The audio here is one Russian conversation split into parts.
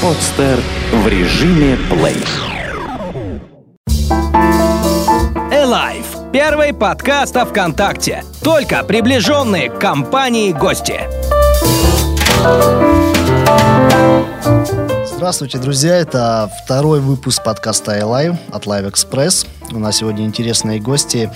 Подстер в режиме плей. Элайв. Первый подкаст о ВКонтакте. Только приближенные к компании гости. Здравствуйте, друзья! Это второй выпуск подкаста iLive от Live Express. У нас сегодня интересные гости.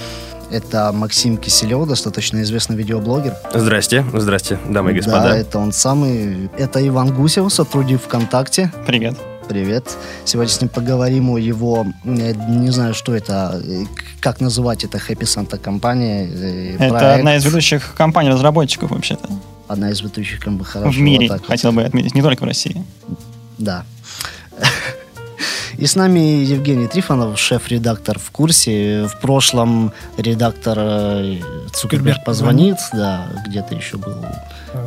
Это Максим Киселев, достаточно известный видеоблогер. Здрасте, здрасте, дамы и господа. Да, это он самый. Это Иван Гусев, сотрудник ВКонтакте. Привет. Привет. Сегодня с ним поговорим о его, я не знаю, что это, как называть это, Happy Santa компания. э, Это проект. одна из ведущих компаний-разработчиков вообще-то. Одна из ведущих, хорошо. в мире, вот так вот. хотел бы отметить, не только в России. Да. И с нами Евгений Трифонов, шеф-редактор в курсе. В прошлом редактор э, Цукерберг позвонит, да, где-то еще был.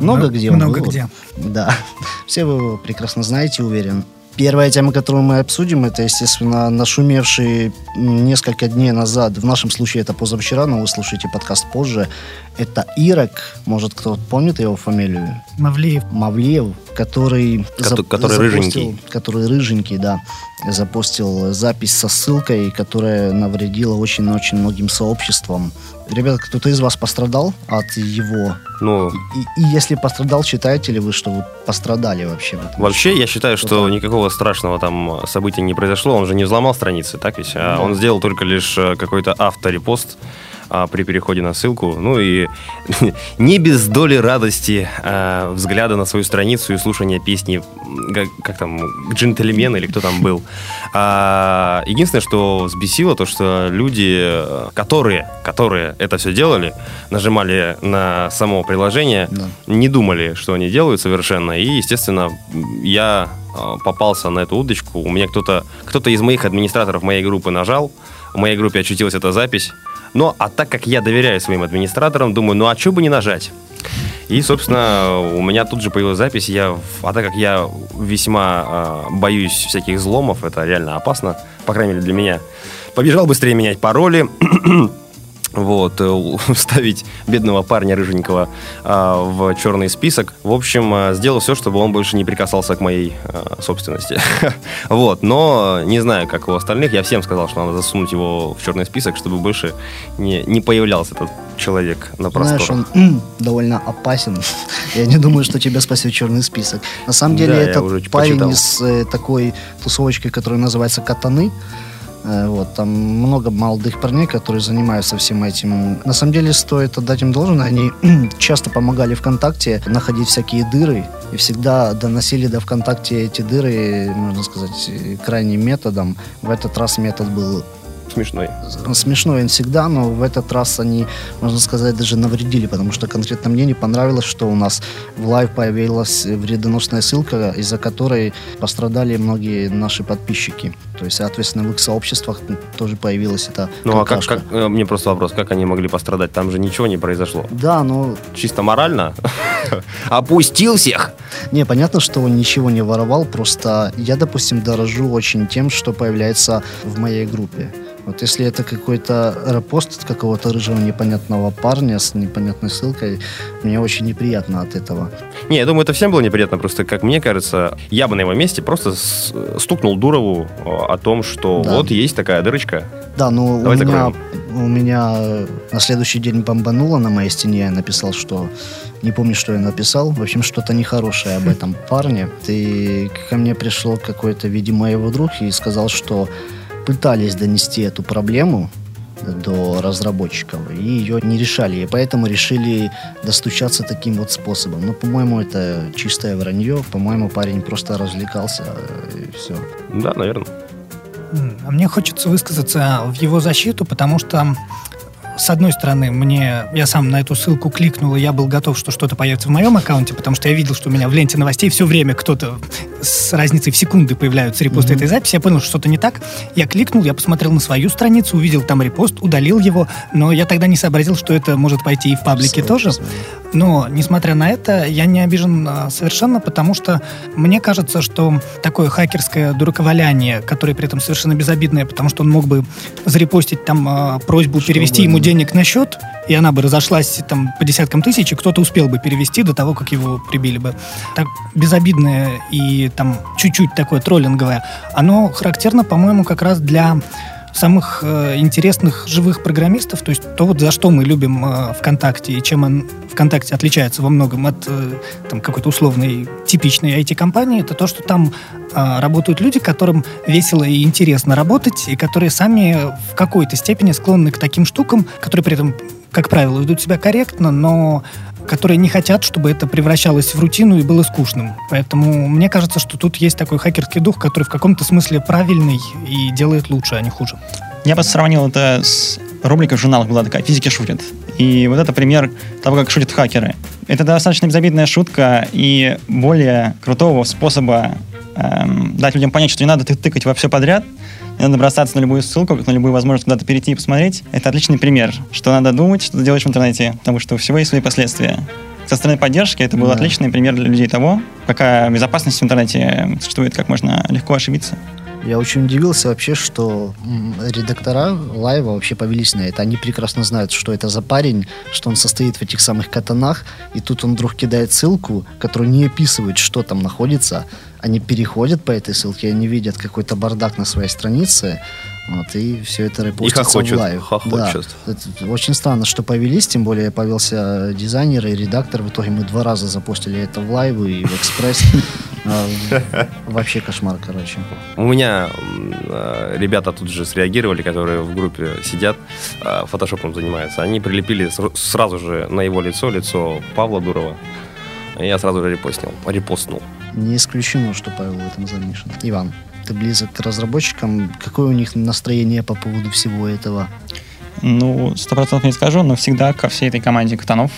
Много Много- где он много был. где. Да. Все вы его прекрасно знаете, уверен. Первая тема, которую мы обсудим, это, естественно, нашумевший несколько дней назад, в нашем случае это позавчера, но вы слушаете подкаст позже, это Ирак, может, кто-то помнит его фамилию? Мавлиев. Мавлиев, который... Кото- зап- который рыженький. Который рыженький, да. Запостил запись со ссылкой, которая навредила очень-очень многим сообществам. Ребята, кто-то из вас пострадал от его? Ну, И, и если пострадал, считаете ли вы, что вы пострадали вообще? в этом? вообще, я считаю, что никакого страшного там события не произошло. Он же не взломал страницы, так ведь? А Да. Он сделал только лишь э, какой-то авторепост а, при переходе на ссылку. Ну и не без доли радости а, взгляда на свою страницу и слушания песни, как, как там, «Джентльмен» или кто там был. А, единственное, что взбесило, то, что люди, которые, которые это все делали, нажимали на само приложение, Да. не думали, что они делают совершенно. И, естественно, я э, попался на эту удочку. У меня кто-то кто из моих администраторов моей группы нажал. В моей группе очутилась эта запись. Но, а так как я доверяю своим администраторам, думаю, ну а что бы не нажать? И, собственно, у меня тут же появилась запись. Я, а так как я весьма э, боюсь всяких взломов, это реально опасно, по крайней мере для меня, побежал быстрее менять пароли, вот, э, ставить бедного парня рыженького а, в черный список. В общем, а, сделал все, чтобы он больше не прикасался к моей а, собственности. вот, но не знаю, как у остальных, я всем сказал, что надо засунуть его в черный список, чтобы больше не, не появлялся этот человек на Знаешь, просторах. он м, довольно опасен. Я не думаю, что тебя спасет черный список. На самом деле, Да, я это уже парень почитал. из э, такой тусовочки, которая называется «Катаны». Э, Вот, там много молодых парней, которые занимаются всем этим. На самом деле, стоит отдать им должное. Они часто помогали ВКонтакте находить всякие дыры и всегда доносили до ВКонтакте эти дыры, можно сказать, крайним методом. В этот раз метод был Смешной. смешной он всегда, но в этот раз они, можно сказать, даже навредили, потому что конкретно мне не понравилось, что у нас в Live появилась вредоносная ссылка, из-за которой пострадали многие наши подписчики. То есть, соответственно, в их сообществах тоже появилась эта Ну а как, какашка. как, э, мне просто вопрос, как они могли пострадать? Там же ничего не произошло. Да, но Чисто морально? Опустил всех! Не, понятно, что он ничего не воровал, просто я, допустим, дорожу очень тем, что появляется в моей группе. Вот если это какой-то репост от какого-то рыжего непонятного парня с непонятной ссылкой, мне очень неприятно от этого. Не, я думаю, это всем было неприятно. Просто, как мне кажется, я бы на его месте просто с- стукнул Дурову э, о том, что Да. вот есть такая дырочка. Да, но Давай у меня, закроем. у меня на следующий день бомбануло на моей стене. Я написал, что не помню, что я написал. В общем, что-то нехорошее об этом парне. И ко мне пришел какой-то, видимо, его друг и сказал, что пытались донести эту проблему до разработчиков, и ее не решали, и поэтому решили достучаться таким вот способом. Ну, по-моему, это чистое вранье, по-моему, парень просто развлекался, э, и все. Да, наверное. А мне хочется высказаться в его защиту, потому что с одной стороны, мне я сам на эту ссылку кликнул, и я был готов, что что-то появится в моем аккаунте, потому что я видел, что у меня в ленте новостей все время кто-то с разницей в секунды появляются репосты Мгм. этой записи. Я понял, что что-то не так. Я кликнул, я посмотрел на свою страницу, увидел там репост, удалил его, но я тогда не сообразил, что это может пойти и в паблике тоже. Но, несмотря на это, я не обижен а, совершенно, потому что мне кажется, что такое хакерское дураковаляние, которое при этом совершенно безобидное, потому что он мог бы зарепостить там а, просьбу Чтобы перевести ему. Денег на счет, и она бы разошлась там по десяткам тысяч, и кто-то успел бы перевести до того, как его прибили бы. Так безобидное и там чуть-чуть такое троллинговое, оно характерно, по-моему, как раз для самых э, интересных живых программистов, то есть то, вот за что мы любим э, ВКонтакте и чем он ВКонтакте отличается во многом от э, там, какой-то условной типичной IT-компании, это то, что там э, работают люди, которым весело и интересно работать, и которые сами в какой-то степени склонны к таким штукам, которые при этом, как правило, ведут себя корректно, но которые не хотят, чтобы это превращалось в рутину и было скучным. Поэтому мне кажется, что тут есть такой хакерский дух, который в каком-то смысле правильный и делает лучше, а не хуже. Я бы сравнил это с рубрикой в журналах была такая «Физики шутят». И вот это пример того, как шутят хакеры. Это достаточно безобидная шутка и более крутого способа эм, дать людям понять, что не надо тыкать во все подряд, надо бросаться на любую ссылку, на любую возможность куда-то перейти и посмотреть. Это отличный пример, что надо думать, что ты делаешь в интернете, потому что у всего есть свои последствия. Со стороны поддержки это был Да. отличный пример для людей того, какая безопасность в интернете существует, как можно легко ошибиться. Я очень удивился вообще, что редактора Live'а вообще повелись на это. Они прекрасно знают, что это за парень, что он состоит в этих самых катанах, и тут он вдруг кидает ссылку, которая не описывает, что там находится. Они переходят по этой ссылке, они видят какой-то бардак на своей странице, вот, и все это репостится хохочут, в Live. хохочут. Да. Это очень странно, что повелись, тем более появился дизайнер и редактор. В итоге мы два раза запустили это в Live и в экспресс. А, Вообще кошмар, короче. У меня э, ребята тут же среагировали, которые в группе сидят, э, фотошопом занимаются. Они прилепили ср- сразу же на его лицо, лицо Павла Дурова. Я сразу же репостнул. Репостнул. Не исключено, что Павел в этом замешан. Иван, ты близок к разработчикам. Какое у них настроение по поводу всего этого? Ну, сто процентов не скажу, но всегда ко всей этой команде катанов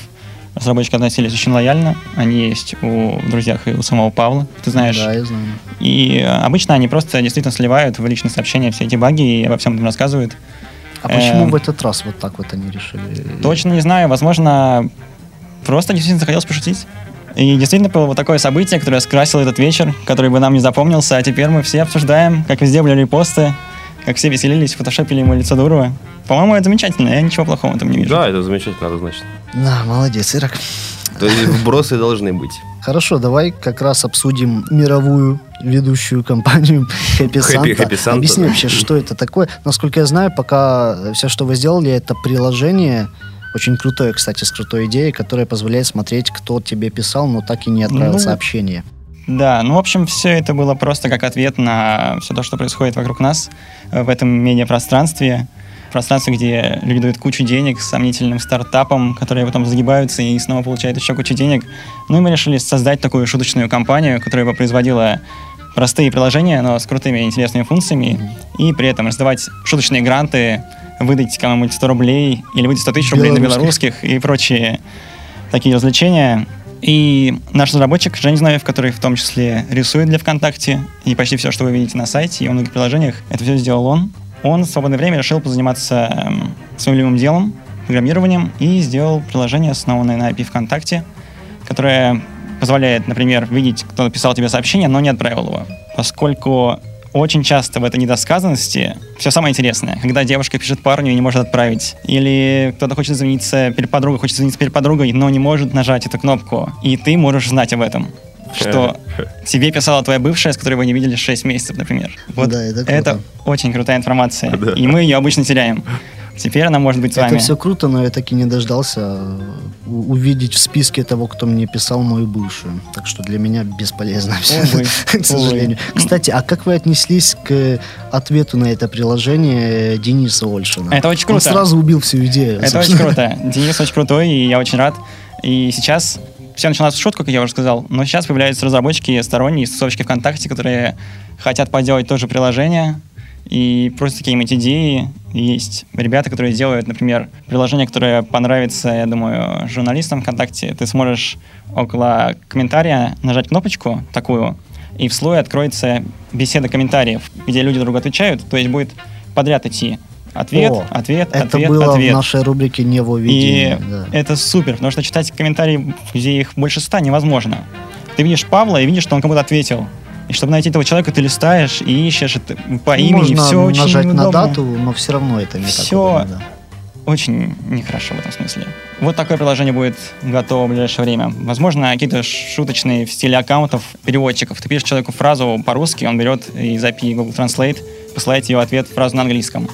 разработчики относились очень лояльно. Они есть у друзьях и у самого Павла, ты знаешь. Да, я знаю. И э, обычно они просто действительно сливают в личные сообщения все эти баги и обо всем этом рассказывают. А почему Эм. в этот раз вот так вот они решили? Точно не знаю, возможно, просто действительно захотелось пошутить. И действительно было вот такое событие, которое скрасило этот вечер, который бы нам не запомнился, а теперь мы все обсуждаем, как везде были репосты, как все веселились, фотошопили ему лицо Дурова. По-моему, это замечательно, я ничего плохого в этом не вижу. Да, это замечательно, это значит. Да, молодец, Ирак. То есть вбросы должны быть. Хорошо, давай как раз обсудим мировую ведущую компанию Happy Santa. Happy- Happy Santa, Объясни вообще, что это такое. Насколько я знаю, пока все, что вы сделали, это приложение, очень крутое, кстати, с крутой идеей, которое позволяет смотреть, кто тебе писал, но так и не отправил Ну, сообщение. Да, ну, в общем, все это было просто как ответ на все то, что происходит вокруг нас э, в этом медиапространстве. Пространстве, где люди дают кучу денег сомнительным стартапам, которые потом загибаются и снова получают еще кучу денег. Ну и мы решили создать такую шуточную компанию, которая бы производила простые приложения, но с крутыми интересными функциями, и при этом раздавать шуточные гранты, выдать кому-нибудь 100 рублей или выдать 100 тысяч рублей на Белорусских. и прочие такие развлечения. И наш разработчик Женя Зиновьев, который в том числе рисует для ВКонтакте, и почти все, что вы видите на сайте и во многих приложениях, это все сделал он. Он в свободное время решил позаниматься эм, своим любимым делом, программированием, и сделал приложение, основанное на API ВКонтакте, которое позволяет, например, видеть, кто написал тебе сообщение, но не отправил его. Поскольку очень часто в этой недосказанности все самое интересное. Когда девушка пишет парню и не может отправить. Или кто-то хочет извиниться перед подругой, хочет извиниться перед подругой, но не может нажать эту кнопку. И ты можешь знать об этом. Что тебе писала твоя бывшая, с которой вы не видели 6 месяцев, например. Вот Да, это круто. очень крутая информация. И мы ее обычно теряем. Теперь она может быть с вами. Это все круто, но я так и не дождался э, увидеть в списке того, кто мне писал мою бывшую. Так что для меня бесполезно все, к сожалению. Кстати, а как вы отнеслись к ответу на это приложение Дениса Ольшина? Это очень Он круто. сразу убил всю идею. Это очень круто. Денис очень крутой, и я очень рад. И сейчас все началось с шутку, как я уже сказал, но сейчас появляются разработчики сторонние, тусовщики ВКонтакте, которые хотят поделать тоже приложение и просят какие-нибудь идеи. Есть ребята, которые делают, например, приложение, которое понравится, я думаю, журналистам ВКонтакте. Ты сможешь около комментария нажать кнопочку такую, и в слое откроется беседа комментариев, где люди друг отвечают, то есть будет подряд идти ответ, О, ответ, Это ответ, было ответ. в нашей рубрике И «Невоведение». да. это супер, потому что читать комментарии, где их больше ста, невозможно. Ты видишь Павла и видишь, что он кому-то ответил. И чтобы найти этого человека, ты листаешь и ищешь это по Ну, имени. Можно все очень нажать на неудобно. дату, но все равно это не так Всё удобно, да. очень нехорошо в этом смысле. Вот такое приложение будет готово в ближайшее время. Возможно, какие-то шуточные в стиле аккаунтов переводчиков. Ты пишешь человеку фразу по-русски, он берет из API Google Translate, посылает ее ответ фразу на английском.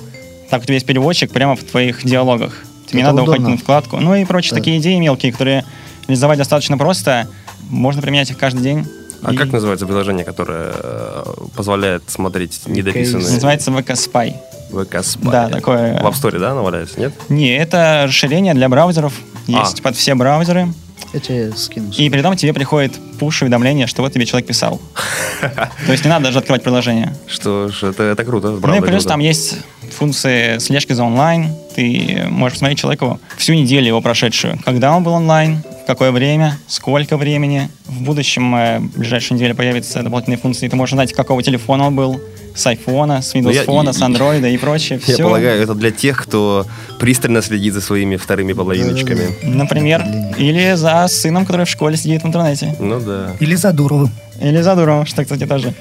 Так у тебя есть переводчик прямо в твоих диалогах. Тебе Это надо удобно. уходить на вкладку. Ну и прочие Да. такие идеи мелкие, которые реализовать достаточно просто. Можно применять их каждый день. А И как называется приложение, которое э, позволяет смотреть недописанные Называется VK Spy. ВК Spy? Да, такое- В App Store, да, она валяется, нет? Не, это расширение для браузеров. А. Есть под все браузеры. Я тебе скину. И при этом тебе приходит пуш-уведомление, что вот тебе человек писал. То есть не надо даже открывать приложение. Что ж, это, это круто. Ну и плюс круто. там есть функции слежки за онлайн. Ты можешь посмотреть человеку всю неделю его прошедшую. Когда он был онлайн, в какое время, сколько времени. В будущем, э, в ближайшей неделе появятся дополнительные функции. Ты можешь узнать, какого телефона он был, с айфона, с Windows Ну, я- Phone, и- с андроида и прочее. Я Всё. полагаю, это для тех, кто пристально следит за своими вторыми половиночками. Например, или за сыном, который в школе сидит в интернете. Ну да. Или за Дуровым. Или за дуром, что, кстати, тоже.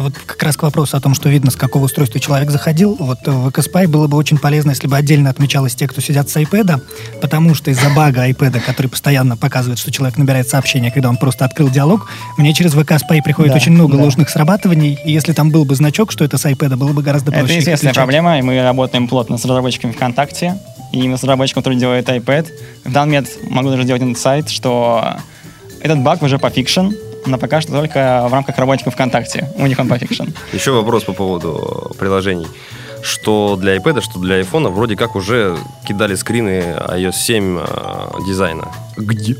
А вот как раз к вопросу о том, что видно, с какого устройства человек заходил, вот в VKSpy было бы очень полезно, если бы отдельно отмечалось те, кто сидят с iPad, потому что из-за бага iPad, который постоянно показывает, что человек набирает сообщение, когда он просто открыл диалог, мне через VKSpy приходит Да, очень много да. ложных срабатываний, и если там был бы значок, что это с iPad, было бы гораздо проще. Это известная проблема, и мы работаем плотно с разработчиками ВКонтакте, и именно с разработчиком, который делает iPad. В данный момент могу даже сделать инсайт, что этот баг уже пофикшен, но пока что только в рамках работников ВКонтакте. У них он пофикшен. Еще вопрос по поводу приложений. Что для iPad, что для iPhone вроде как уже кидали скрины iOS 7 э, дизайна. Где?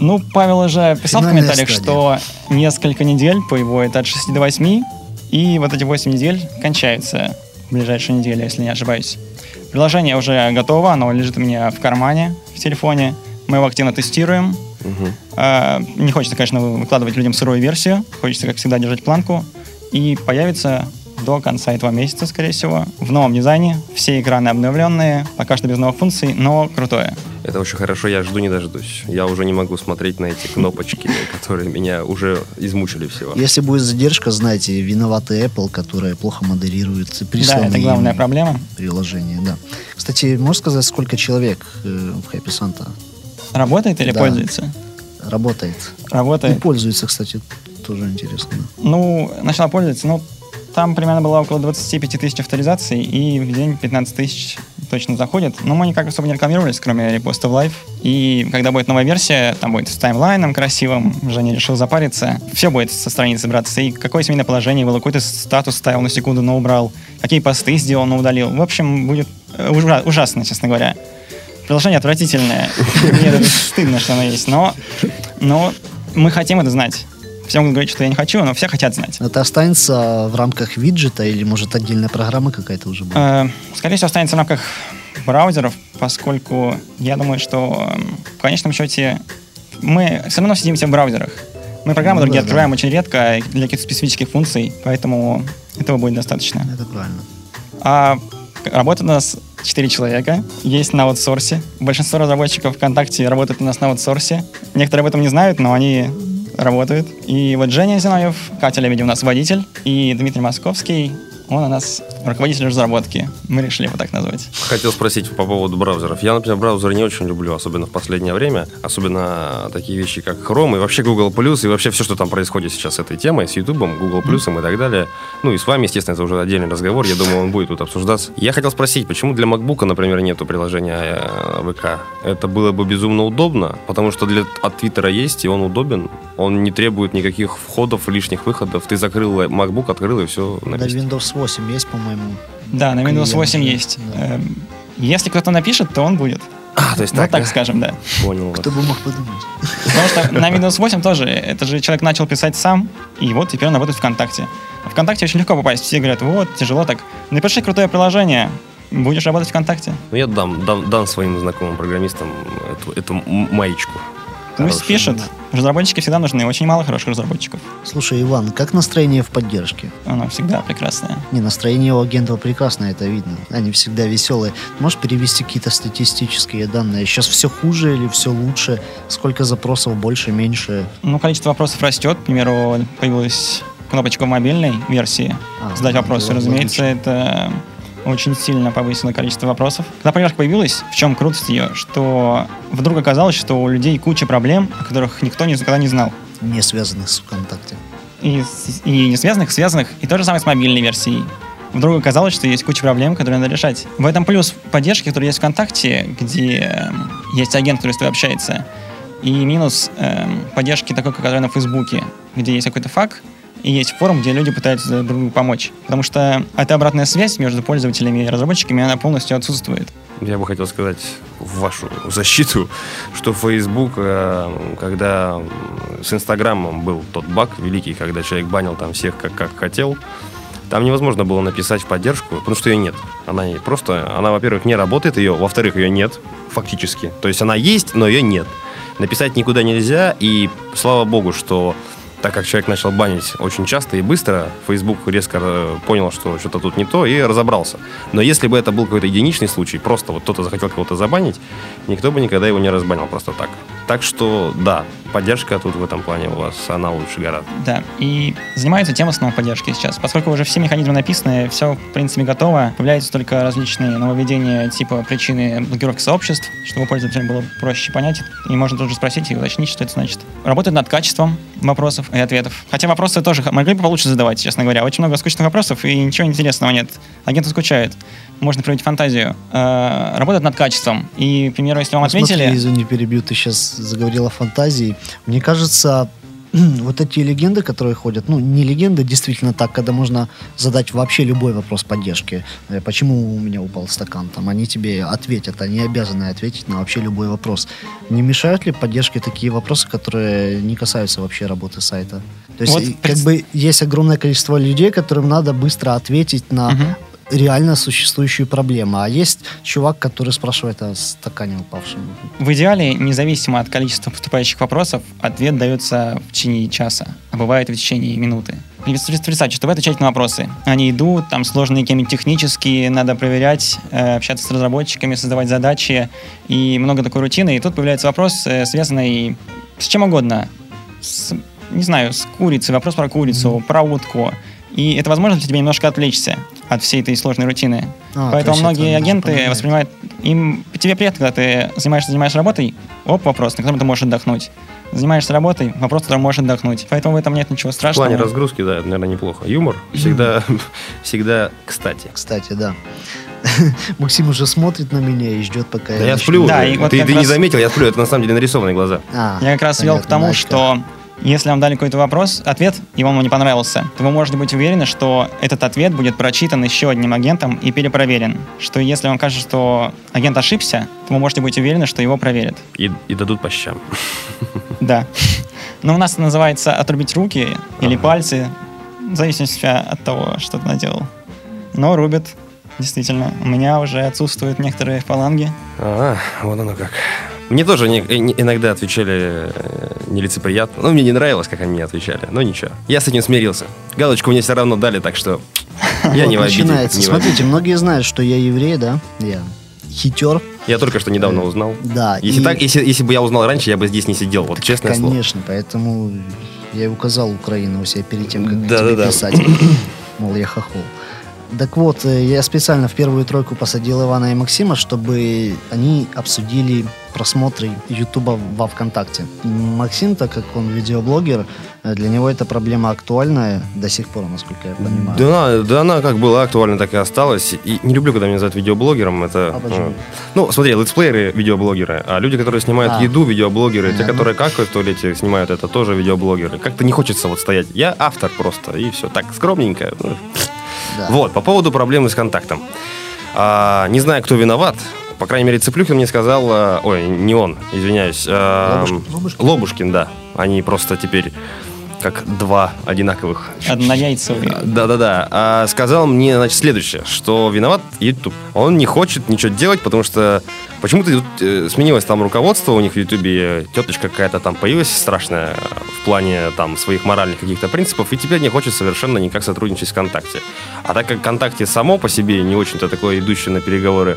Ну, Павел уже писал в Финальная комментариях, стадия. что несколько недель по его это от 6 до 8, и вот эти 8 недель кончаются в ближайшие недели, если не ошибаюсь. Приложение уже готово, оно лежит у меня в кармане, в телефоне. Мы его активно тестируем. А, Не хочется, конечно, выкладывать людям сырую версию. Хочется, как всегда, держать планку. И появится до конца этого месяца, скорее всего, в новом дизайне. Все экраны обновленные, пока что без новых функций, но крутое. Это очень хорошо, я жду не дождусь. Я уже не могу смотреть на эти кнопочки, которые меня уже измучили всего. Если будет задержка, знаете, виноваты Apple, которая плохо модерирует присланные да, это главная проблема. приложения, да. Кстати, можешь сказать, сколько человек э, в Happy Santa Работает или Да. пользуется? работает? И Работает. пользуется, кстати, тоже интересно. Ну, начала пользоваться, ну, там примерно было около 25 тысяч авторизаций, и в день 15 тысяч точно заходит. Но мы никак особо не рекламировались, кроме репоста в Live. И когда будет новая версия, там будет с timeline 'ом красивым, Женя решил запариться. Все будет со страницы браться. И какое семейное положение было, какой-то статус ставил на секунду, но убрал. Какие посты сделал, но удалил. В общем, будет ужа- ужасно, честно говоря. Приложение отвратительное. Мне даже стыдно, что оно есть. Но, но мы хотим это знать. Все могут говорить, что я не хочу, но все хотят знать. Это останется в рамках виджета или, может, отдельная программа какая-то уже будет? Э, Скорее всего, останется в рамках браузеров, поскольку я думаю, что м, в конечном счете мы все равно сидимся в браузерах. Мы программы Ну другие да, да. открываем очень редко для каких-то специфических функций, поэтому этого будет достаточно. Это правильно. А работает у нас 4 человека, есть на аутсорсе. Большинство разработчиков ВКонтакте работают у нас на аутсорсе. Некоторые об этом не знают, но они работают. И вот Женя Зиновьев, Катя Лебедев у нас водитель, и Дмитрий Московский, он у нас руководитель разработки. Мы решили его так назвать. Хотел спросить по поводу браузеров. Я, например, браузеры не очень люблю, особенно в последнее время. Особенно такие вещи, как Chrome и вообще Google+, и вообще все, что там происходит сейчас с этой темой, с YouTube, Google+, и так далее. Ну и с вами, естественно, это уже отдельный разговор. Я думаю, он будет тут обсуждаться. Я хотел спросить, почему для MacBook, например, нету приложения э, ВК? Это было бы безумно удобно, потому что для, от Твиттера есть, и он удобен. Он не требует никаких входов, лишних выходов. Ты закрыл MacBook, открыл, и все на Да, месте. Windows 8 есть, по-моему. Да, на Windows Клиент, 8 да, есть. да. Эм, Если кто-то напишет, то он будет. А, то есть Вот так, так да? скажем, да. Понял. Кто бы мог подумать? Потому что на Windows 8 тоже, это же человек начал писать сам, и вот теперь он работает в ВКонтакте. А ВКонтакте очень легко попасть. Все говорят, вот, тяжело так. Напиши крутое приложение, будешь работать ВКонтакте. Ну, я дам, дам, дам своим знакомым программистам эту, эту маечку. Пусть пишут. Разработчики всегда нужны, очень мало хороших разработчиков. Слушай, Иван, как настроение в поддержке? Оно всегда прекрасное. Не, настроение у агентов прекрасное, это видно. Они всегда веселые. Можешь перевести какие-то статистические данные? Сейчас все хуже или все лучше? Сколько запросов больше, меньше? Ну, количество вопросов растет. К примеру, появилась кнопочка в мобильной версии. А, Задать вопросы, разумеется, это очень сильно повысила количество вопросов. Когда поддержка появилась, в чем крутость ее, что вдруг оказалось, что у людей куча проблем, о которых никто никогда не знал. Не связанных с ВКонтакте. И, и не связанных, связанных, и то же самое с мобильной версией. Вдруг оказалось, что есть куча проблем, которые надо решать. В этом плюс поддержки, которые есть ВКонтакте, где эм, есть агент, который с тобой общается, и минус эм, поддержки такой, которая на Фейсбуке, где есть какой-то факт, и есть форум, где люди пытаются друг другу помочь. Потому что эта обратная связь между пользователями и разработчиками, она полностью отсутствует. Я бы хотел сказать в вашу защиту, что Facebook, э, когда с Инстаграмом был тот баг великий, когда человек банил там всех как, как хотел, там невозможно было написать в поддержку, потому что ее нет. Она просто, она, во-первых, не работает ее, во-вторых, ее нет фактически. То есть она есть, но ее нет. Написать никуда нельзя, и слава богу, что так как человек начал банить очень часто и быстро, Facebook резко э, понял, что что-то тут не то, и разобрался. Но если бы это был какой-то единичный случай, просто вот кто-то захотел кого-то забанить, никто бы никогда его не разбанил просто так. Так что, да, поддержка тут в этом плане у вас, она лучше гораздо. Да, и занимается тем основной поддержки сейчас. Поскольку уже все механизмы написаны, все, в принципе, готово, появляются только различные нововведения типа причины блокировки сообществ, чтобы пользователям было проще понять, и можно тут же спросить и уточнить, что это значит. Работает над качеством вопросов и ответов. Хотя вопросы тоже могли бы получше задавать, честно говоря. Очень много скучных вопросов, и ничего интересного нет. Агенты скучают. Можно проявить фантазию. Э, Работает над качеством. И, к примеру, если вам Ну, ответили... Смотри, извини, перебью, ты сейчас заговорил о фантазии. Мне кажется, вот эти легенды, которые ходят, ну, не легенды, действительно так, когда можно задать вообще любой вопрос поддержки. Э, Почему у меня упал стакан? Там они тебе ответят, они обязаны ответить на вообще любой вопрос. Не мешают ли поддержке такие вопросы, которые не касаются вообще работы сайта? То есть, Вот как бы есть огромное количество людей, которым надо быстро ответить на Мгм. Реально существующую проблему. А есть чувак, который спрашивает о стакане упавшем. В идеале, независимо от количества поступающих вопросов, ответ дается в течение часа, а бывает в течение минуты. Представьте, что вы отвечаете на вопросы. Они идут, там сложные какие-нибудь технические, надо проверять, э, общаться с разработчиками, создавать задачи и много такой рутины. И тут появляется вопрос, э, связанный с чем угодно. С, не знаю, с курицей, вопрос про курицу, про утку. И это возможность для тебя немножко отвлечься от всей этой сложной рутины. А, то Поэтому многие это агенты помогает. воспринимают... Им тебе приятно, когда ты занимаешься, занимаешься работой, оп, вопрос, на котором ты можешь отдохнуть. Занимаешься работой, вопрос, на котором можешь отдохнуть. Поэтому в этом нет ничего В страшного. плане разгрузки, да, это, наверное, неплохо. Юмор всегда, всегда кстати. Кстати, да. Максим уже смотрит на меня и ждет, пока Да я начну. сплю Да, и вот ты, ты не раз- заметил, я сплю, это на самом деле нарисованные глаза. А, Я как раз вел к тому, что если вам дали какой-то вопрос, ответ, и вам он не понравился, то вы можете быть уверены, что этот ответ будет прочитан еще одним агентом и перепроверен. Что если вам кажется, что агент ошибся, то вы можете быть уверены, что его проверят. И, и дадут по щам. Да. Но у нас это называется отрубить руки или Ага. пальцы, в зависимости от того, что ты наделал. Но рубят, действительно. У меня уже отсутствуют некоторые фаланги. А, вот оно как. Мне тоже не- не- иногда отвечали э, нелицеприятно. Ну, мне не нравилось, как они мне отвечали. Но ничего. Я с этим смирился. Галочку мне все равно дали, так что я не в обиде. начинается. не в Смотрите, обиде. многие знают, что я еврей, да? Я хитер. Я только что недавно узнал. Да. Если, и- так, если, если бы я узнал раньше, я бы здесь не сидел. Вот честное слово. Конечно, поэтому я и указал Украину у себя перед тем, как Да-да-да. тебе писать. Мол, я хохол. Так вот, э, я специально в первую тройку посадил Ивана и Максима, чтобы они обсудили просмотры Ютуба во ВКонтакте. Максим, так как он видеоблогер, э, для него эта проблема актуальная до сих пор, насколько я понимаю. Да, да, она как была актуальна, так и осталась. И не люблю, когда меня называют видеоблогером. Это, А почему? э, ну, смотри, летсплееры видеоблогеры, а люди, которые снимают А. еду, видеоблогеры, те, Понятно. которые какают в туалете, снимают это, тоже видеоблогеры. Как-то не хочется вот стоять. Я автор просто, и все. Так, скромненько. Да. Вот, по поводу проблемы с контактом. А, не знаю, кто виноват. По крайней мере, Цыплюхин мне сказал... а, ой, не он, извиняюсь. а, Лобушкин. Лобушкин. Лобушкин, да. Они просто теперь как два одинаковых Однояйцевые. да-да-да. А сказал мне, значит, следующее, что виноват YouTube. Он не хочет ничего делать, потому что почему-то э, сменилось там руководство у них в YouTube, э, теточка какая-то там появилась страшная э, в плане там своих моральных каких-то принципов, и теперь не хочет совершенно никак сотрудничать с ВКонтакте. А так как ВКонтакте само по себе не очень-то такое идущее на переговоры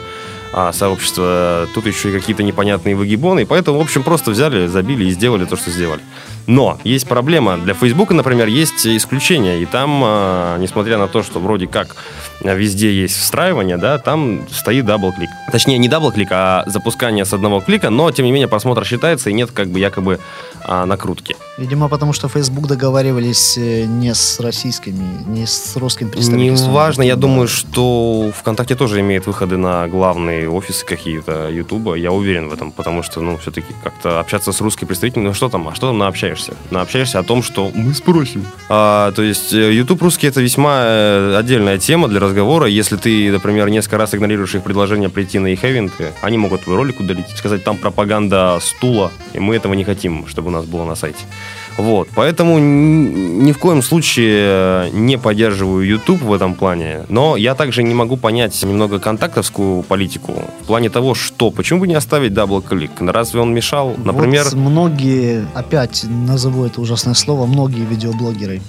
а, сообщество, тут еще и какие-то непонятные выгибоны, и поэтому, в общем, просто взяли, забили и сделали то, что сделали. Но есть проблема. Для Фейсбука, например, есть исключения. И там, а, несмотря на то, что вроде как везде есть встраивание, да, там стоит double-click. Точнее, не double-click, а запускание с одного клика, но, тем не менее, просмотр считается и нет как бы якобы а, накрутки. Видимо, потому что Facebook договаривались э, не с российскими, не с русским представительством. важно, я Да. думаю, что ВКонтакте тоже имеет выходы на главные офисы какие-то Ютуба. Я уверен в этом, потому что, ну, все-таки как-то общаться с русской представителем, ну что там, а что там наобщаешься? Наобщаешься о том, что мы спросим. А, то есть э, Ютуб русский это весьма э, отдельная тема для разговора. Если ты, например, несколько раз игнорируешь их предложение прийти на их ивенты, они могут твой ролик удалить, сказать, там пропаганда стула, и мы этого не хотим, чтобы у нас было на сайте. Вот, поэтому ни в коем случае э, не поддерживаю YouTube в этом плане, но я также не могу понять немного контактовскую политику в плане того, что, почему бы не оставить double-click? Разве он мешал? Например, Вот многие, опять назову это ужасное слово, многие видеоблогеры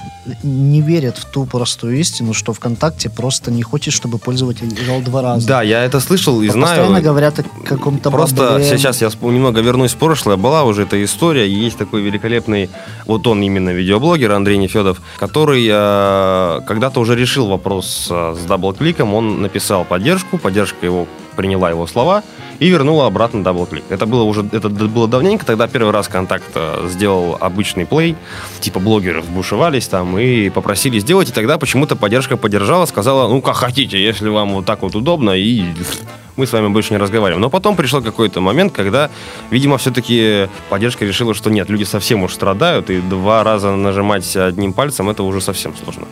не верят в ту простую истину, что ВКонтакте просто не хочет, чтобы пользователь играл два раза. да, я это слышал и Вот знаю. Постоянно говорят о каком-то Просто бабле. сейчас я немного вернусь в прошлое. Была уже эта история. Есть такой великолепный, вот он именно видеоблогер Андрей Нефедов, который э, когда-то уже решил вопрос э, с double-click 'ом. Он написал поддержку, поддержка его приняла его слова и вернула обратно double-click. Это было уже это было давненько, тогда первый раз контакт э, сделал обычный play, типа блогеры бушевались там и попросили сделать, и тогда почему-то поддержка поддержала, сказала, ну как хотите, если вам вот так вот удобно, и мы с вами больше не разговариваем. Но потом пришел какой-то момент, когда, видимо, все-таки поддержка решила, что нет, люди совсем уж страдают, и два раза нажимать одним пальцем это уже совсем сложно.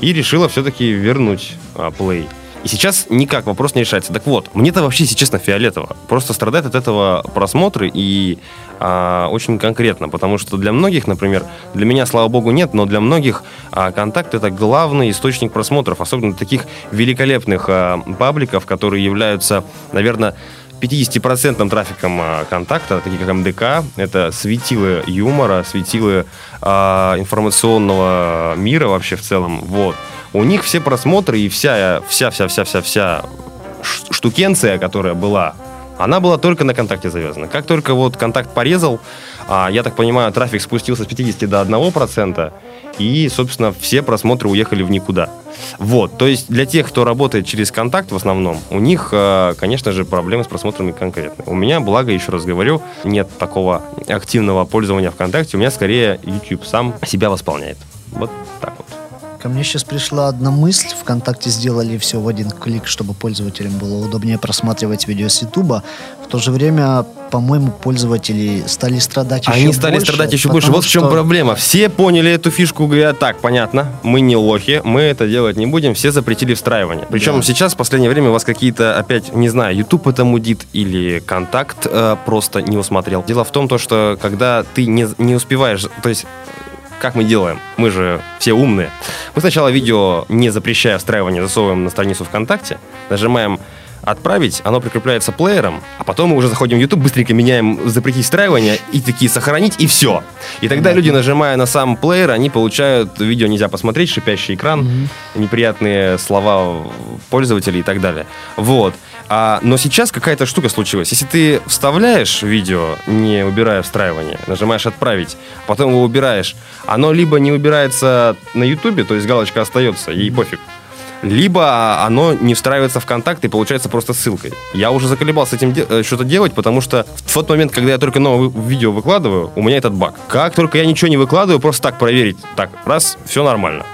И решила все-таки вернуть а, плей. И сейчас никак вопрос не решается. Так вот, мне-то вообще, если честно, фиолетово. Просто страдает от этого просмотры и а, очень конкретно, потому что для многих, например, для меня, слава богу, нет, но для многих а, контакт это главный источник просмотров, особенно таких великолепных а, пабликов, которые являются, наверное, 50% трафиком а, контакта, такие как МДК, это светилы юмора, светилы а, информационного мира вообще в целом. Вот. У них все просмотры и вся, вся, вся, вся, вся, вся штукенция, которая была, она была только на контакте завязана. Как только вот контакт порезал, а, я так понимаю, трафик спустился с 50 до 1%, и, собственно, все просмотры уехали в никуда. Вот, то есть для тех, кто работает через контакт в основном, у них, э, конечно же, проблемы с просмотрами конкретные. У меня, благо, еще раз говорю, нет такого активного пользования ВКонтакте, у меня скорее YouTube сам себя восполняет. Вот так вот. Ко мне сейчас пришла одна мысль. ВКонтакте сделали все в один клик, чтобы пользователям было удобнее просматривать видео с Ютуба. В то же время, по-моему, пользователи стали страдать еще Они стали больше, страдать еще больше. Вот в чем что- проблема. Все поняли эту фишку, говорят, так, понятно, мы не лохи, мы это делать не будем, все запретили встраивание. Причем Да. сейчас, в последнее время, у вас какие-то, опять, не знаю, YouTube это мудит или контакт э, просто не усмотрел. Дело в том, то, что когда ты не, не успеваешь, то есть как мы делаем? Мы же все умные. Мы сначала видео, не запрещая встраивание, засовываем на страницу ВКонтакте, нажимаем отправить, оно прикрепляется плеером, а потом мы уже заходим в YouTube, быстренько меняем запретить встраивание и такие сохранить, и все. И тогда люди, нажимая на сам плеер, они получают видео нельзя посмотреть, шипящий экран, неприятные слова пользователей и так далее. Вот. А, но сейчас какая-то штука случилась. Если ты вставляешь видео, не убирая встраивание, нажимаешь «Отправить», потом его убираешь, оно либо не убирается на Ютубе, то есть галочка остается, ей пофиг, либо оно не встраивается в контакт и получается просто ссылкой. Я уже заколебался этим де- э, что-то делать, потому что в тот момент, когда я только новое видео выкладываю, у меня этот баг. Как только я ничего не выкладываю, просто так проверить, так, раз, все нормально.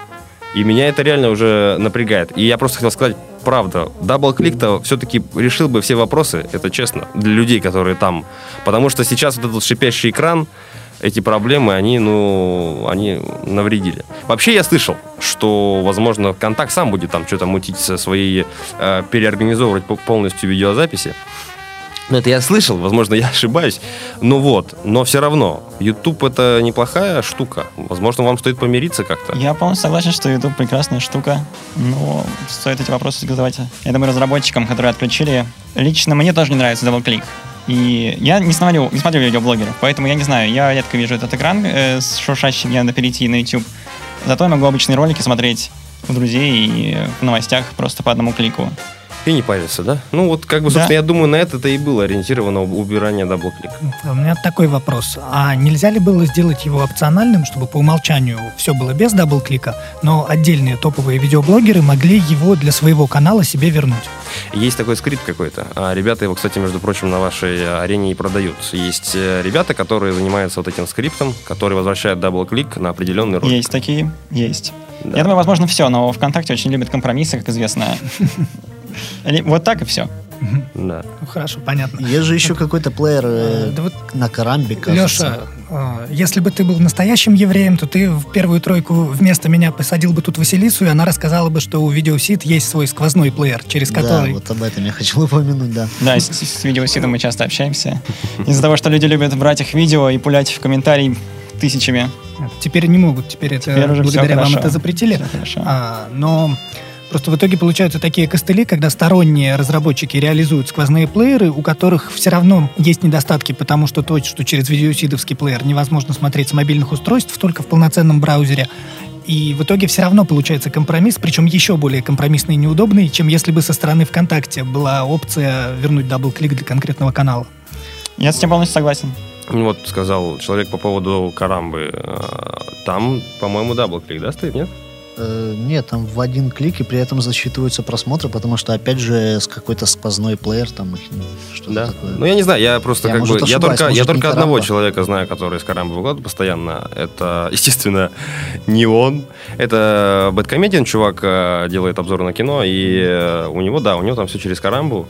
И меня это реально уже напрягает. И я просто хотел сказать, правда, дабл-клик-то все-таки решил бы все вопросы, это честно, для людей, которые там. Потому что сейчас вот этот шипящий экран, эти проблемы, они, ну, они навредили. Вообще я слышал, что, возможно, контакт сам будет там что-то мутить со своей, э, переорганизовывать по- полностью видеозаписи. Ну, это я слышал, возможно, я ошибаюсь. Ну вот, но все равно, YouTube это неплохая штука. Возможно, вам стоит помириться как-то. Я полностью согласен, что YouTube прекрасная штука, но стоит эти вопросы задавать, я думаю, разработчикам, которые отключили. Лично мне тоже не нравится double-click. И я не смотрю, не смотрю видеоблогеров, поэтому я не знаю, я редко вижу этот экран э, с шуршащим, мне надо перейти на YouTube. Зато я могу обычные ролики смотреть у друзей и в новостях просто по одному клику. И не париться, да? Ну вот, как бы, Да. собственно, я думаю, на это-то и было ориентировано убирание double-click. У меня такой вопрос. А нельзя ли было сделать его опциональным, чтобы по умолчанию все было без double-click 'а, но отдельные топовые видеоблогеры могли его для своего канала себе вернуть? Есть такой скрипт какой-то. А ребята его, кстати, между прочим, на вашей арене и продают. Есть э, ребята, которые занимаются вот этим скриптом, которые возвращают double-click на определенный ролик. Есть такие, есть. Да. Я думаю, возможно, все, но ВКонтакте очень любят компромиссы, как известно. Или Вот так и все. Да. Ну, хорошо, понятно. Есть же еще какой-то плеер э, Э, Да вот, на Карамбе, кажется. Леша, э, если бы ты был настоящим евреем, то ты в первую тройку вместо меня посадил бы тут Василису, и она рассказала бы, что у Видеосит есть свой сквозной плеер, через Да, который... вот об этом я хотел упомянуть, да. Да, с, с видеосидом мы часто общаемся. Из-за того, что люди любят брать их видео и пулять в комментарии тысячами. Теперь не могут, теперь это Теперь уже всё благодаря вам хорошо. это запретили. А, но просто в итоге получаются такие костыли, когда сторонние разработчики реализуют сквозные плееры, у которых все равно есть недостатки, потому что то, что через видеосидовский плеер невозможно смотреть с мобильных устройств, только в полноценном браузере. И в итоге все равно получается компромисс, причем еще более компромиссный и неудобный, чем если бы со стороны ВКонтакте была опция вернуть double-click для конкретного канала. Я с этим полностью согласен. Вот сказал человек по поводу Карамбы. Э, Там, по-моему, double-click, да, стоит, нет? Э, нет, там в один клик, и при этом засчитываются просмотры, потому что, опять же, с какой-то сквозной плеер там их, ну, что-то Да. такое. Ну, я не знаю, я просто Я, как может, бы... Я ошибаюсь, только, я может, только не одного Карамба. человека знаю, который с Карамбы выкладывает постоянно. Это, естественно, не он. Это Бэткомедиан, чувак, э, делает обзоры на кино, и э, у него, да, у него там все через Карамбу.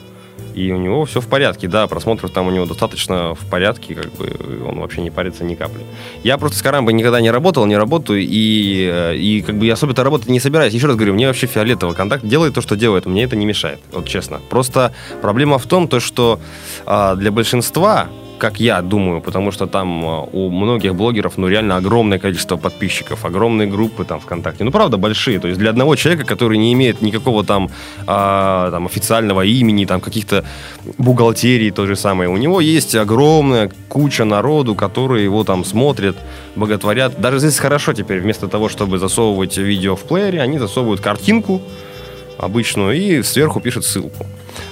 И у него все в порядке, да, просмотров там у него достаточно в порядке, как бы он вообще не парится ни капли. Я просто с Карамбой никогда не работал, не работаю, и, э, и как бы я особо-то работать не собираюсь. Еще раз говорю, мне вообще фиолетово. Контакт делает то, что делает, мне это не мешает, вот честно. Просто проблема в том, то, что а, для большинства как я думаю, потому что там а, у многих блогеров, ну, реально огромное количество подписчиков, огромные группы там ВКонтакте. Ну, правда, большие. То есть для одного человека, который не имеет никакого там, а, там официального имени, там каких-то бухгалтерий то же самое, у него есть огромная куча народу, которые его там смотрят, боготворят. Даже здесь хорошо теперь, вместо того, чтобы засовывать видео в плеере, они засовывают картинку обычную и сверху пишут ссылку.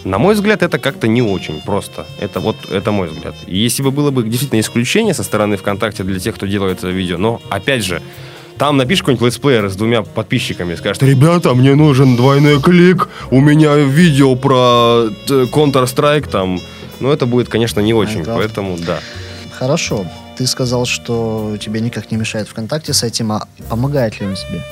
На мой взгляд, это как-то не очень просто. Это вот, это мой взгляд. И если бы было бы действительно исключение со стороны ВКонтакте для тех, кто делает это видео, но, опять же, там напишешь какой-нибудь летсплеер с двумя подписчиками, скажет, ребята, мне нужен двойной клик, у меня видео про э, Counter-Strike там. Ну, это будет, конечно, не очень, Майнкрафт. поэтому да. Хорошо. Ты сказал, что тебе никак не мешает ВКонтакте с этим, а помогает ли он тебе?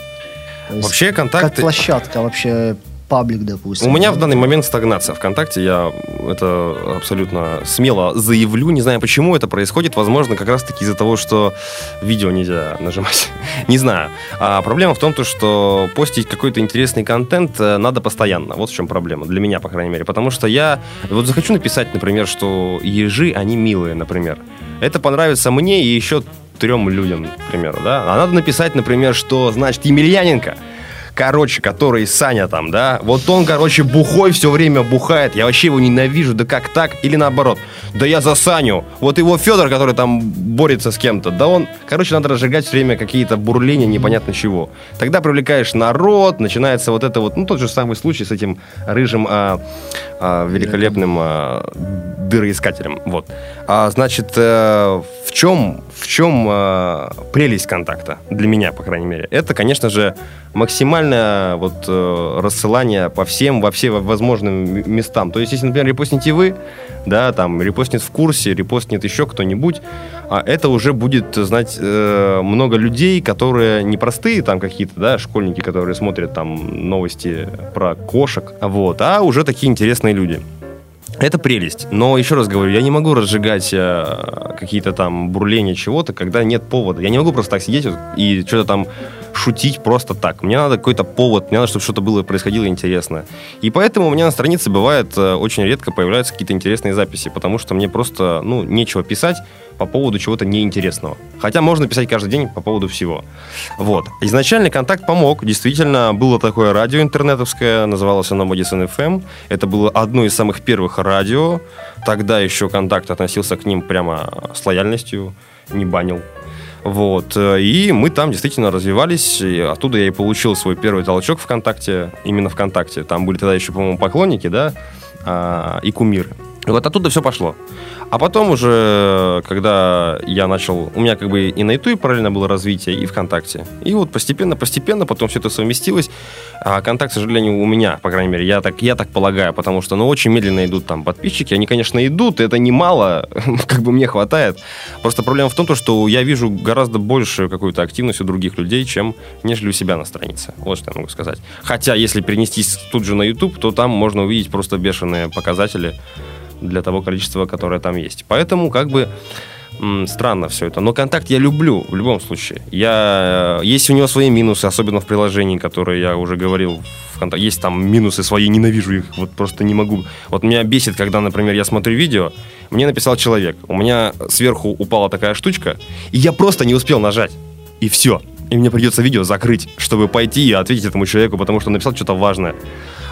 То есть Вообще, Как контакты... площадка, вообще паблик, допустим. У меня в да? данный момент стагнация ВКонтакте. Я это абсолютно смело заявлю. Не знаю, почему это происходит. Возможно, как раз-таки из-за того, что видео нельзя нажимать. Не знаю. А проблема в том, то, что постить какой-то интересный контент э, надо постоянно. Вот в чем проблема. Для меня, по крайней мере. Потому что я вот захочу написать, например, что ежи, они милые, например. Это понравится мне и еще трем людям, к примеру, да? А надо написать, например, что, значит, Емельяненко короче, который Саня там, да, вот он, короче, бухой все время бухает, я вообще его ненавижу, да как так, или наоборот, да я за Саню, вот его Федор, который там борется с кем-то, да он, короче, надо разжигать все время какие-то бурления непонятно чего. Тогда привлекаешь народ, начинается вот это вот, ну, тот же самый случай с этим рыжим а, а, великолепным а, дыроискателем, вот. А, значит, э, в чем, в чем э, прелесть контакта для меня, по крайней мере? Это, конечно же, максимальное вот э, рассылание по всем, во все возможным местам. То есть, если, например, репостните вы, да, там, репостнет в курсе, репостнет еще кто-нибудь, а это уже будет знать э, много людей, которые не простые там какие-то, да, школьники, которые смотрят там новости про кошек, вот, а уже такие интересные люди. Это прелесть. Но еще раз говорю, я не могу разжигать э, какие-то там бурления чего-то, когда нет повода. Я не могу просто так сидеть вот и что-то там шутить просто так. Мне надо какой-то повод, мне надо, чтобы что-то было происходило интересное. И поэтому у меня на странице бывает э, очень редко появляются какие-то интересные записи, потому что мне просто, ну, нечего писать по поводу чего-то неинтересного. Хотя можно писать каждый день по поводу всего. Вот. Изначально контакт помог. Действительно, было такое радио интернетовское, называлось оно Madison FM. Это было одно из самых первых радио. Тогда еще контакт относился к ним прямо с лояльностью, не банил. Вот. э, И мы там действительно развивались. И оттуда я и получил свой первый толчок ВКонтакте. Именно ВКонтакте. Там были тогда еще, по-моему, поклонники, да, а, и кумиры. Вот оттуда все пошло. А потом уже, когда я начал... У меня как бы и на Ютубе параллельно было развитие, и ВКонтакте. И вот постепенно-постепенно потом все это совместилось. А контакт, к сожалению, у меня, по крайней мере, я так, я так полагаю, потому что, ну, очень медленно идут там подписчики. Они, конечно, идут, это немало, как бы мне хватает. Просто проблема в том, то, что я вижу гораздо большую какую-то активность у других людей, чем нежели у себя на странице. Вот что я могу сказать. Хотя, если перенестись тут же на YouTube, то там можно увидеть просто бешеные показатели для того количества, которое там есть. Поэтому, как бы, странно все это. Но контакт я люблю в любом случае. Я, э, есть у него свои минусы, особенно в приложении, которые я уже говорил. в контак- Есть там минусы свои, ненавижу их, вот просто не могу. Вот меня бесит, когда, например, я смотрю видео, мне написал человек, у меня сверху упала такая штучка, и я просто не успел нажать. И все. И мне придется видео закрыть, чтобы пойти и ответить этому человеку, потому что он написал что-то важное.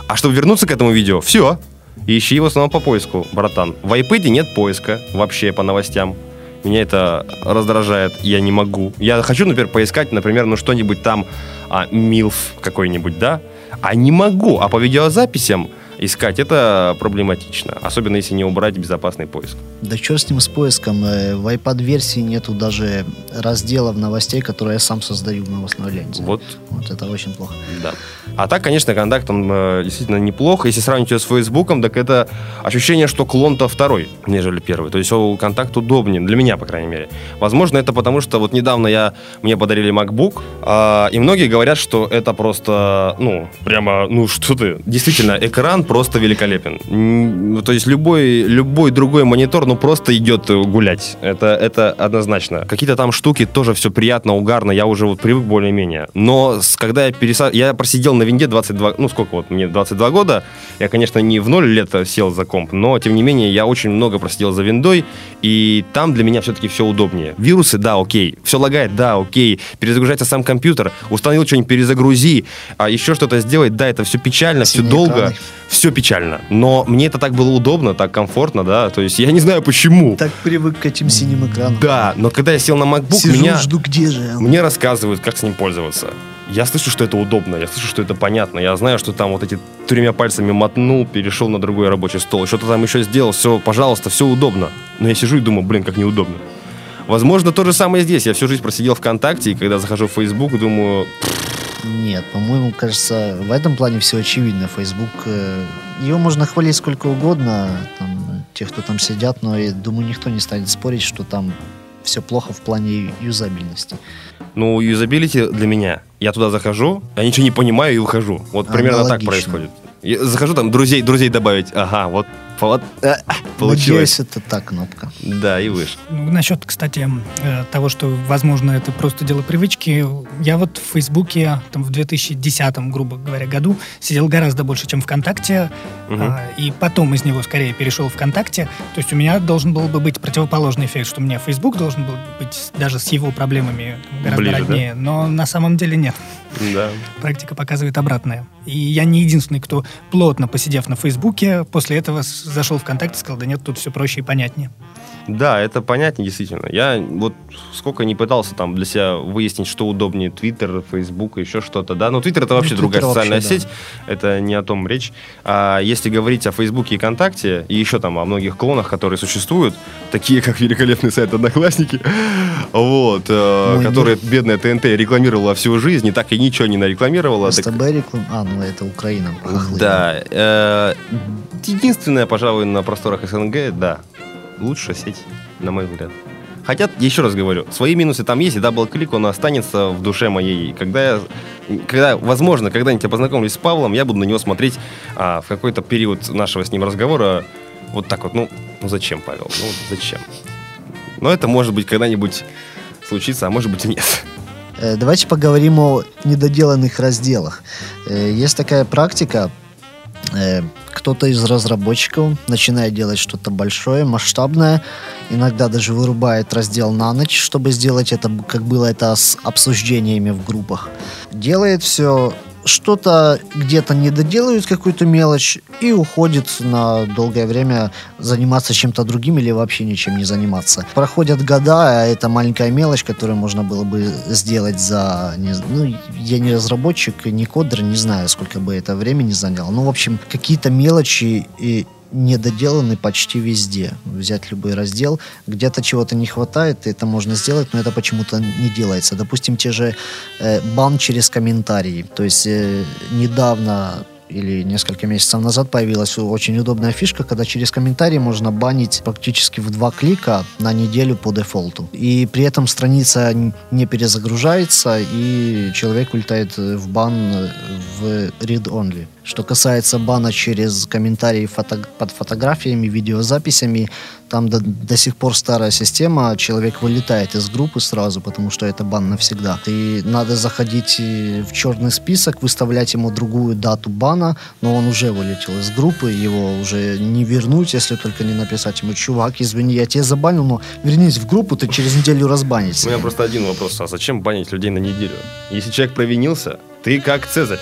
А чтобы вернуться к этому видео, все. Ищи его снова по поиску, братан. В iPad нет поиска вообще по новостям. Меня это раздражает, я не могу. Я хочу, например, поискать, например, ну что-нибудь там, а, милф какой-нибудь, да? А не могу. А по видеозаписям искать это проблематично. Особенно если не убрать безопасный поиск. Да что с ним с поиском? Э, В iPad-версии нету даже разделов новостей, которые я сам создаю в новостной ленте. Вот Вот это очень плохо. Да. А так, конечно, контакт, он э, действительно неплох. Если сравнить ее с Фейсбуком, так это ощущение, что клон-то второй, нежели первый. То есть контакт удобнее, для меня, по крайней мере. Возможно, это потому, что вот недавно я, мне подарили MacBook, а, и многие говорят, что это просто, ну, прямо, ну, что ты, действительно, экран просто великолепен. М, То есть любой, любой другой монитор, ну, просто идет э, гулять. Это, это однозначно. Какие-то там штуки тоже все приятно, угарно, я уже вот привык более-менее. Но с- когда я переса... Я просидел на винде 22... Ну, сколько вот, мне 22 года. Я, конечно, не в ноль лет сел за комп, но, тем не менее, я очень много просидел за виндой, и там для меня все-таки все удобнее. Вирусы, да, окей. Все лагает, да, окей. Перезагружается сам компьютер. Установил что-нибудь, перезагрузи. А еще что-то сделать, да, это все печально, все долго. экраны. Все печально. Но мне это так было удобно, так комфортно, да. То есть я не знаю почему. Так привык к этим синим экранам. Да, но когда я сел на MacBook, Сижу, меня, жду, где же он? мне рассказывают, как с ним пользоваться. Я слышу, что это удобно, я слышу, что это понятно. Я знаю, что там вот эти тремя пальцами мотнул, перешел на другой рабочий стол, что-то там еще сделал, все, пожалуйста, все удобно. Но я сижу и думаю, блин, как неудобно. Возможно, то же самое здесь. Я всю жизнь просидел ВКонтакте, и когда захожу в Facebook, думаю, Нет, по-моему, кажется, в этом плане все очевидно. Facebook, э, его можно хвалить сколько угодно, там, тех, кто там сидят, но я думаю, никто не станет спорить, что там все плохо в плане юзабельности. ну, юзабилити для меня. Я туда захожу, я ничего не понимаю и ухожу. Вот примерно так происходит. Я захожу там друзей, друзей добавить. Ага, вот, вот э, получилось. Надеюсь, это та кнопка. Да, и выше. Ну, насчет, кстати, э, того, что, возможно, это просто дело привычки. Я вот в Фейсбуке там, в 2010, грубо говоря, году сидел гораздо больше, чем ВКонтакте. А, и потом из него скорее перешел ВКонтакте. То есть у меня должен был бы быть противоположный эффект, что у меня Facebook должен был быть даже с его проблемами там, гораздо Ближе, да? роднее. Но на самом деле нет. Да. Практика показывает обратное. И я не единственный, кто плотно посидев на Фейсбуке, после этого с- зашел в ВКонтакте и сказал, да нет, тут все проще и понятнее. Да, это понятнее, действительно. Я вот сколько не пытался там для себя выяснить, что удобнее, Твиттер, Фейсбук, еще что-то, да. Но Твиттер это вообще Ну, другая Твиттер социальная вообще, да. сеть, это не о том речь. А если говорить о Фейсбуке и ВКонтакте, и еще там о многих клонах, которые существуют, такие как великолепный сайт Одноклассники, вот, э, Мой который бедная ТНТ рекламировала всю жизнь, и так и ничего не нарекламировала. так- СТБ реклам... А, ну это Украина. Да. э, единственное, пожалуй, на просторах СНГ, да, лучшая сеть, на мой взгляд. Хотя, еще раз говорю, свои минусы там есть, и double-click, он останется в душе моей. Когда я, когда, возможно, когда-нибудь я познакомлюсь с Павлом, я буду на него смотреть а, в какой-то период нашего с ним разговора вот так вот, ну, ну зачем, Павел, ну зачем? Но это, может быть, когда-нибудь случится, а может быть и нет. Э, Давайте поговорим о недоделанных разделах. Э, Есть такая практика. Кто-то из разработчиков начинает делать что-то большое, масштабное, иногда даже вырубает раздел на ночь, чтобы сделать это, как было это с обсуждениями в группах. Делает все что-то где-то не доделают какую-то мелочь и уходит на долгое время заниматься чем-то другим или вообще ничем не заниматься. Проходят года, а это маленькая мелочь, которую можно было бы сделать за... Не, ну, я не разработчик, не кодер, не знаю, сколько бы это времени заняло. Ну, в общем, какие-то мелочи и недоделаны почти везде. Взять любой раздел, где-то чего-то не хватает, это можно сделать, но это почему-то не делается. Допустим, те же э, бан через комментарии. То есть э, недавно или несколько месяцев назад появилась очень удобная фишка, когда через комментарии можно банить практически в два клика на неделю по дефолту. И при этом страница не перезагружается, и человек улетает в бан в read-only. Что касается бана через комментарии фото под фотографиями, видеозаписями, там до, до сих пор старая система, человек вылетает из группы сразу, потому что это бан навсегда. И надо заходить в черный список, выставлять ему другую дату бана, но он уже вылетел из группы, его уже не вернуть, если только не написать ему, чувак, извини, я тебя забанил, но вернись в группу, ты через неделю разбанишься. У меня просто один вопрос, а зачем банить людей на неделю? Если человек провинился, ты как Цезарь,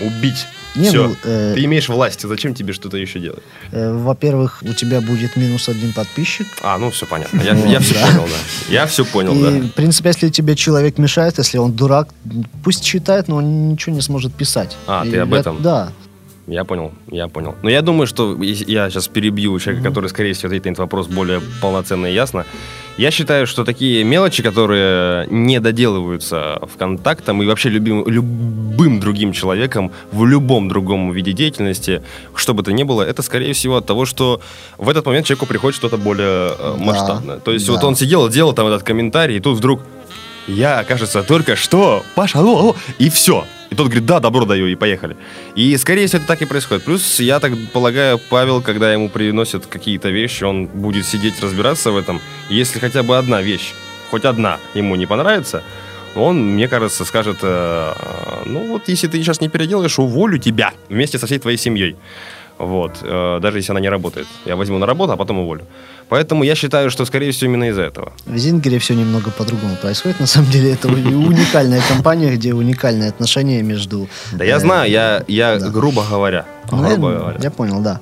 убить не, Все, ну, э, ты имеешь власть, зачем тебе что-то еще делать? Э, во-первых, у тебя будет минус один подписчик. А, ну все понятно, я, я все понял, да. Я все понял, И, да. в принципе, если тебе человек мешает, если он дурак, пусть читает, но он ничего не сможет писать. А, И ты об этом? Да. Я понял, я понял. Но я думаю, что я сейчас перебью человека, который, скорее всего, ответит на этот вопрос более полноценно и ясно. Я считаю, что такие мелочи, которые не доделываются ВКонтактом и вообще любим, любым другим человеком в любом другом виде деятельности, что бы то ни было, это, скорее всего, от того, что в этот момент человеку приходит что-то более э, масштабное. Да, То есть да. вот он сидел, делал там этот комментарий, и тут вдруг я, кажется, только что, Паша, алло, алло, и все. И тот говорит, да, добро даю, и поехали. И, скорее всего, это так и происходит. Плюс, я так полагаю, Павел, когда ему приносят какие-то вещи, он будет сидеть, разбираться в этом. если хотя бы одна вещь, хоть одна, ему не понравится, он, мне кажется, скажет, э, ну вот, если ты сейчас не переделаешь, уволю тебя вместе со всей твоей семьей. Вот, э, даже если она не работает. Я возьму на работу, а потом уволю. Поэтому я считаю, что, скорее всего, именно из-за этого. В Зингере все немного по-другому происходит. На самом деле, это уникальная компания, где уникальные отношения между... Да я знаю, я, я грубо говоря. Ну, грубо говоря. Я понял, да.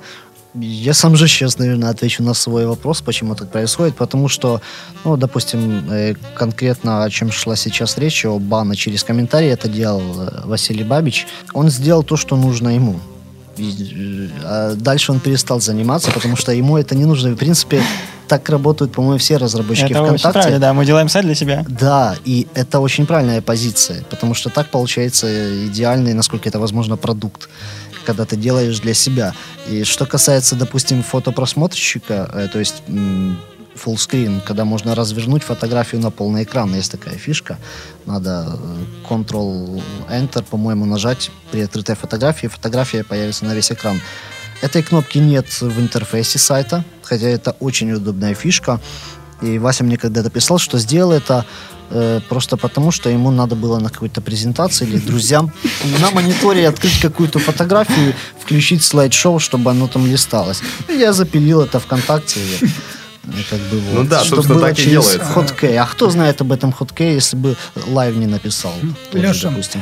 Я сам же сейчас, наверное, отвечу на свой вопрос, почему так происходит. Потому что, ну, допустим, э, конкретно о чем шла сейчас речь, о бана через комментарии, это делал э, Василий Бабич. Он сделал то, что нужно ему. А дальше он перестал заниматься, потому что ему это не нужно. В принципе, так работают, по-моему, все разработчики это ВКонтакте. Очень правильно, да, мы делаем сайт для себя. Да, и это очень правильная позиция, потому что так получается идеальный, насколько это возможно, продукт когда ты делаешь для себя. И что касается, допустим, фотопросмотрщика, э, то есть full когда можно развернуть фотографию на полный экран. Есть такая фишка. Надо э, Ctrl-Enter, по-моему, нажать при открытой фотографии. Фотография появится на весь экран. Этой кнопки нет в интерфейсе сайта, хотя это очень удобная фишка. И Вася мне когда-то писал, что сделал это э, просто потому, что ему надо было на какой-то презентации или друзьям на мониторе открыть какую-то фотографию, включить слайд-шоу, чтобы оно там листалось. И я запилил это ВКонтакте. Ну, как бы вот. Ну да, чтобы собственно, так и делается. Hotkey. А кто знает об этом hotkey, если бы Live не написал? Леша, допустим.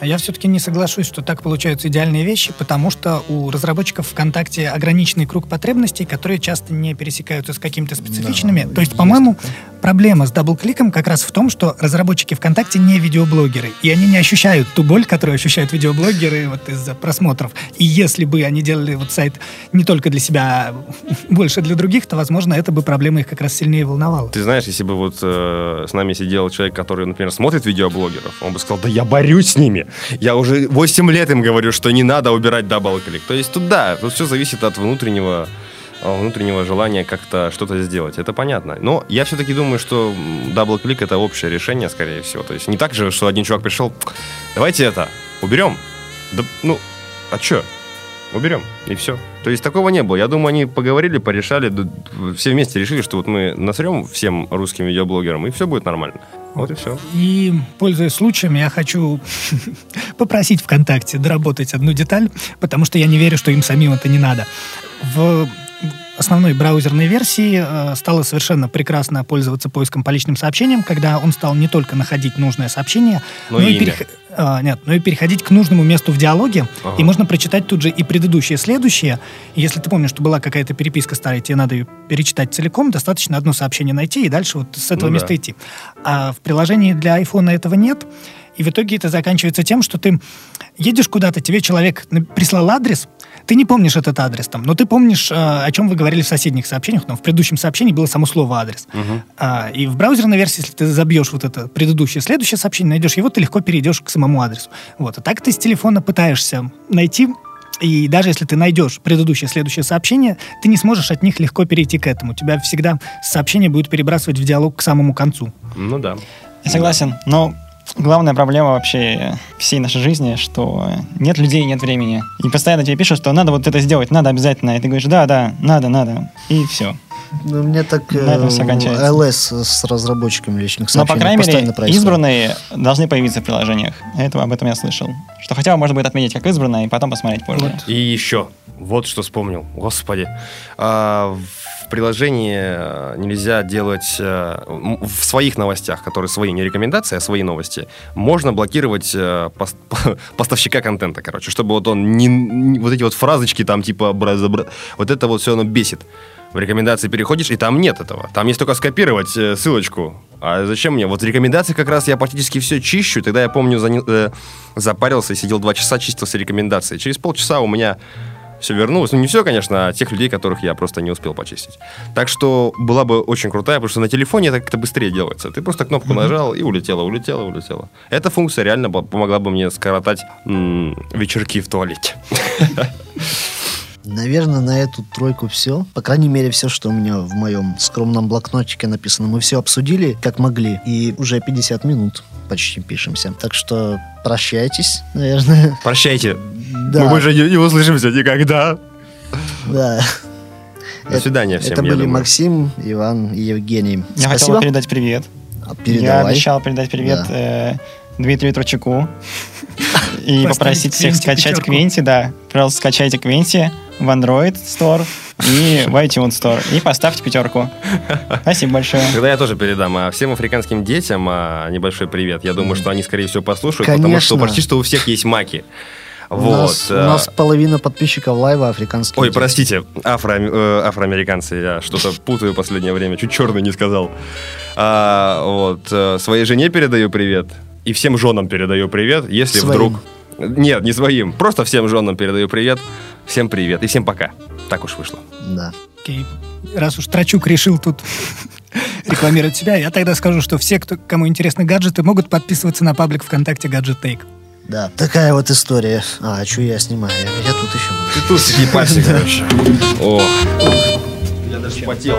А я все-таки не соглашусь, что так получаются идеальные вещи, потому что у разработчиков ВКонтакте ограниченный круг потребностей, которые часто не пересекаются с какими-то специфичными. Да, То есть, по-моему, проблема с double-click ом как раз в том, что разработчики ВКонтакте не видеоблогеры, и они не ощущают ту боль, которую ощущают видеоблогеры вот из-за просмотров. И если бы они делали вот сайт не только для себя, а больше для других, то, возможно, это бы проблема их как раз сильнее волновала. Ты знаешь, если бы вот э, с нами сидел человек, который, например, смотрит видеоблогеров, он бы сказал, да я борюсь с ними. Я уже 8 лет им говорю, что не надо убирать double-click. То есть тут да, тут все зависит от внутреннего а, внутреннего желания как-то что-то сделать. Это понятно. Но я все-таки думаю, что double-click это общее решение, скорее всего. То есть не так же, что один чувак пришел, давайте это, уберем. Да, ну, а что? Уберем, и все. То есть такого не было. Я думаю, они поговорили, порешали, все вместе решили, что вот мы насрем всем русским видеоблогерам, и все будет нормально. Вот и все. И, пользуясь случаем, я хочу попросить ВКонтакте доработать одну деталь, потому что я не верю, что им самим это не надо. В основной браузерной версии э, стало совершенно прекрасно пользоваться поиском по личным сообщениям, когда он стал не только находить нужное сообщение, Но но, и, имя. перех- а, нет, но и переходить к нужному месту в диалоге. Ага. И можно прочитать тут же и предыдущее, и следующее. И если ты помнишь, что была какая-то переписка старая, тебе надо ее перечитать целиком, достаточно одно сообщение найти и дальше вот с этого Ну да. места идти. А в приложении для айфона этого нет. И в итоге это заканчивается тем, что ты едешь куда-то, тебе человек прислал адрес, ты не помнишь этот адрес там, но ты помнишь, э, о чем вы говорили в соседних сообщениях, но в предыдущем сообщении было само слово адрес. А, и в браузерной версии, если ты забьешь вот это предыдущее, следующее сообщение, найдешь его, ты легко перейдешь к самому адресу. Вот. А так ты с телефона пытаешься найти, и даже если ты найдешь предыдущее, следующее сообщение, ты не сможешь от них легко перейти к этому. Тебя всегда сообщение будет перебрасывать в диалог к самому концу. Ну да. Я согласен, но главная проблема вообще всей нашей жизни, что нет людей, нет времени. И постоянно тебе пишут, что надо вот это сделать, надо обязательно. И ты говоришь, да, да, надо, надо. И все. Ну, мне так На этом всё э. ЛС с разработчиками личных Но, по крайней мере, избранные должны появиться в приложениях. Это, об этом я слышал. Что хотя бы можно будет отметить как избранное и потом посмотреть позже. И еще, вот что вспомнил, господи. А, в приложении э, нельзя делать э, в своих новостях, которые свои, не рекомендации, а свои новости, можно блокировать э, пос- поставщика контента, короче, чтобы вот он не, не- вот эти вот фразочки там типа бра бра вот это вот все оно бесит. В рекомендации переходишь, и там нет этого. Там есть только скопировать ссылочку. А зачем мне? Вот рекомендации как раз я практически все чищу. Тогда я помню, зане- э, запарился и сидел два часа, чистил все рекомендации. Через полчаса у меня все вернулось. Ну, не все, конечно, а тех людей, которых я просто не успел почистить. Так что была бы очень крутая, потому что на телефоне это как-то быстрее делается. Ты просто кнопку нажал и улетела, улетела, улетела. Эта функция реально помогла бы мне скоротать м, вечерки в туалете. Наверное, на эту тройку все. По крайней мере, все, что у меня в моем скромном блокнотике написано. Мы все обсудили, как могли. И уже 50 минут почти пишемся. Так что прощайтесь, наверное. Прощайте. Да. Мы больше не, не услышимся никогда. Да. До свидания всем. Это я были думаю. Максим, Иван и Евгений. Я хотел Спасибо. передать привет. А, Я Передавай. обещал передать привет Да. э, Дмитрию Тручаку и попросить всех скачать. Квенти, да. Пожалуйста, скачайте Квенти в Android Store и в iTunes Store и поставьте пятерку. Спасибо большое. Тогда я тоже передам. А всем африканским детям а, небольшой привет. Я думаю, что они, скорее всего, послушают, потому что Конечно. почти что у всех есть маки. У, Вот. нас, у э, нас половина подписчиков лайва африканские. Ой, дети. простите, афро, э, афроамериканцы, я что-то путаю в последнее время, чуть черный не сказал. А, вот, э, своей жене передаю привет, и всем женам передаю привет, если Своим. вдруг... Нет, не своим, просто всем женам передаю привет, всем привет и всем пока. Так уж вышло. Да. Окей. Раз уж Трачук решил тут рекламировать себя, я тогда скажу, что все, кто, кому интересны гаджеты, могут подписываться на паблик ВКонтакте Gadget Take. Да, такая вот история. А, что я снимаю? Я, я тут еще. Ты тут сиди, парься, короче. О, я даже потел.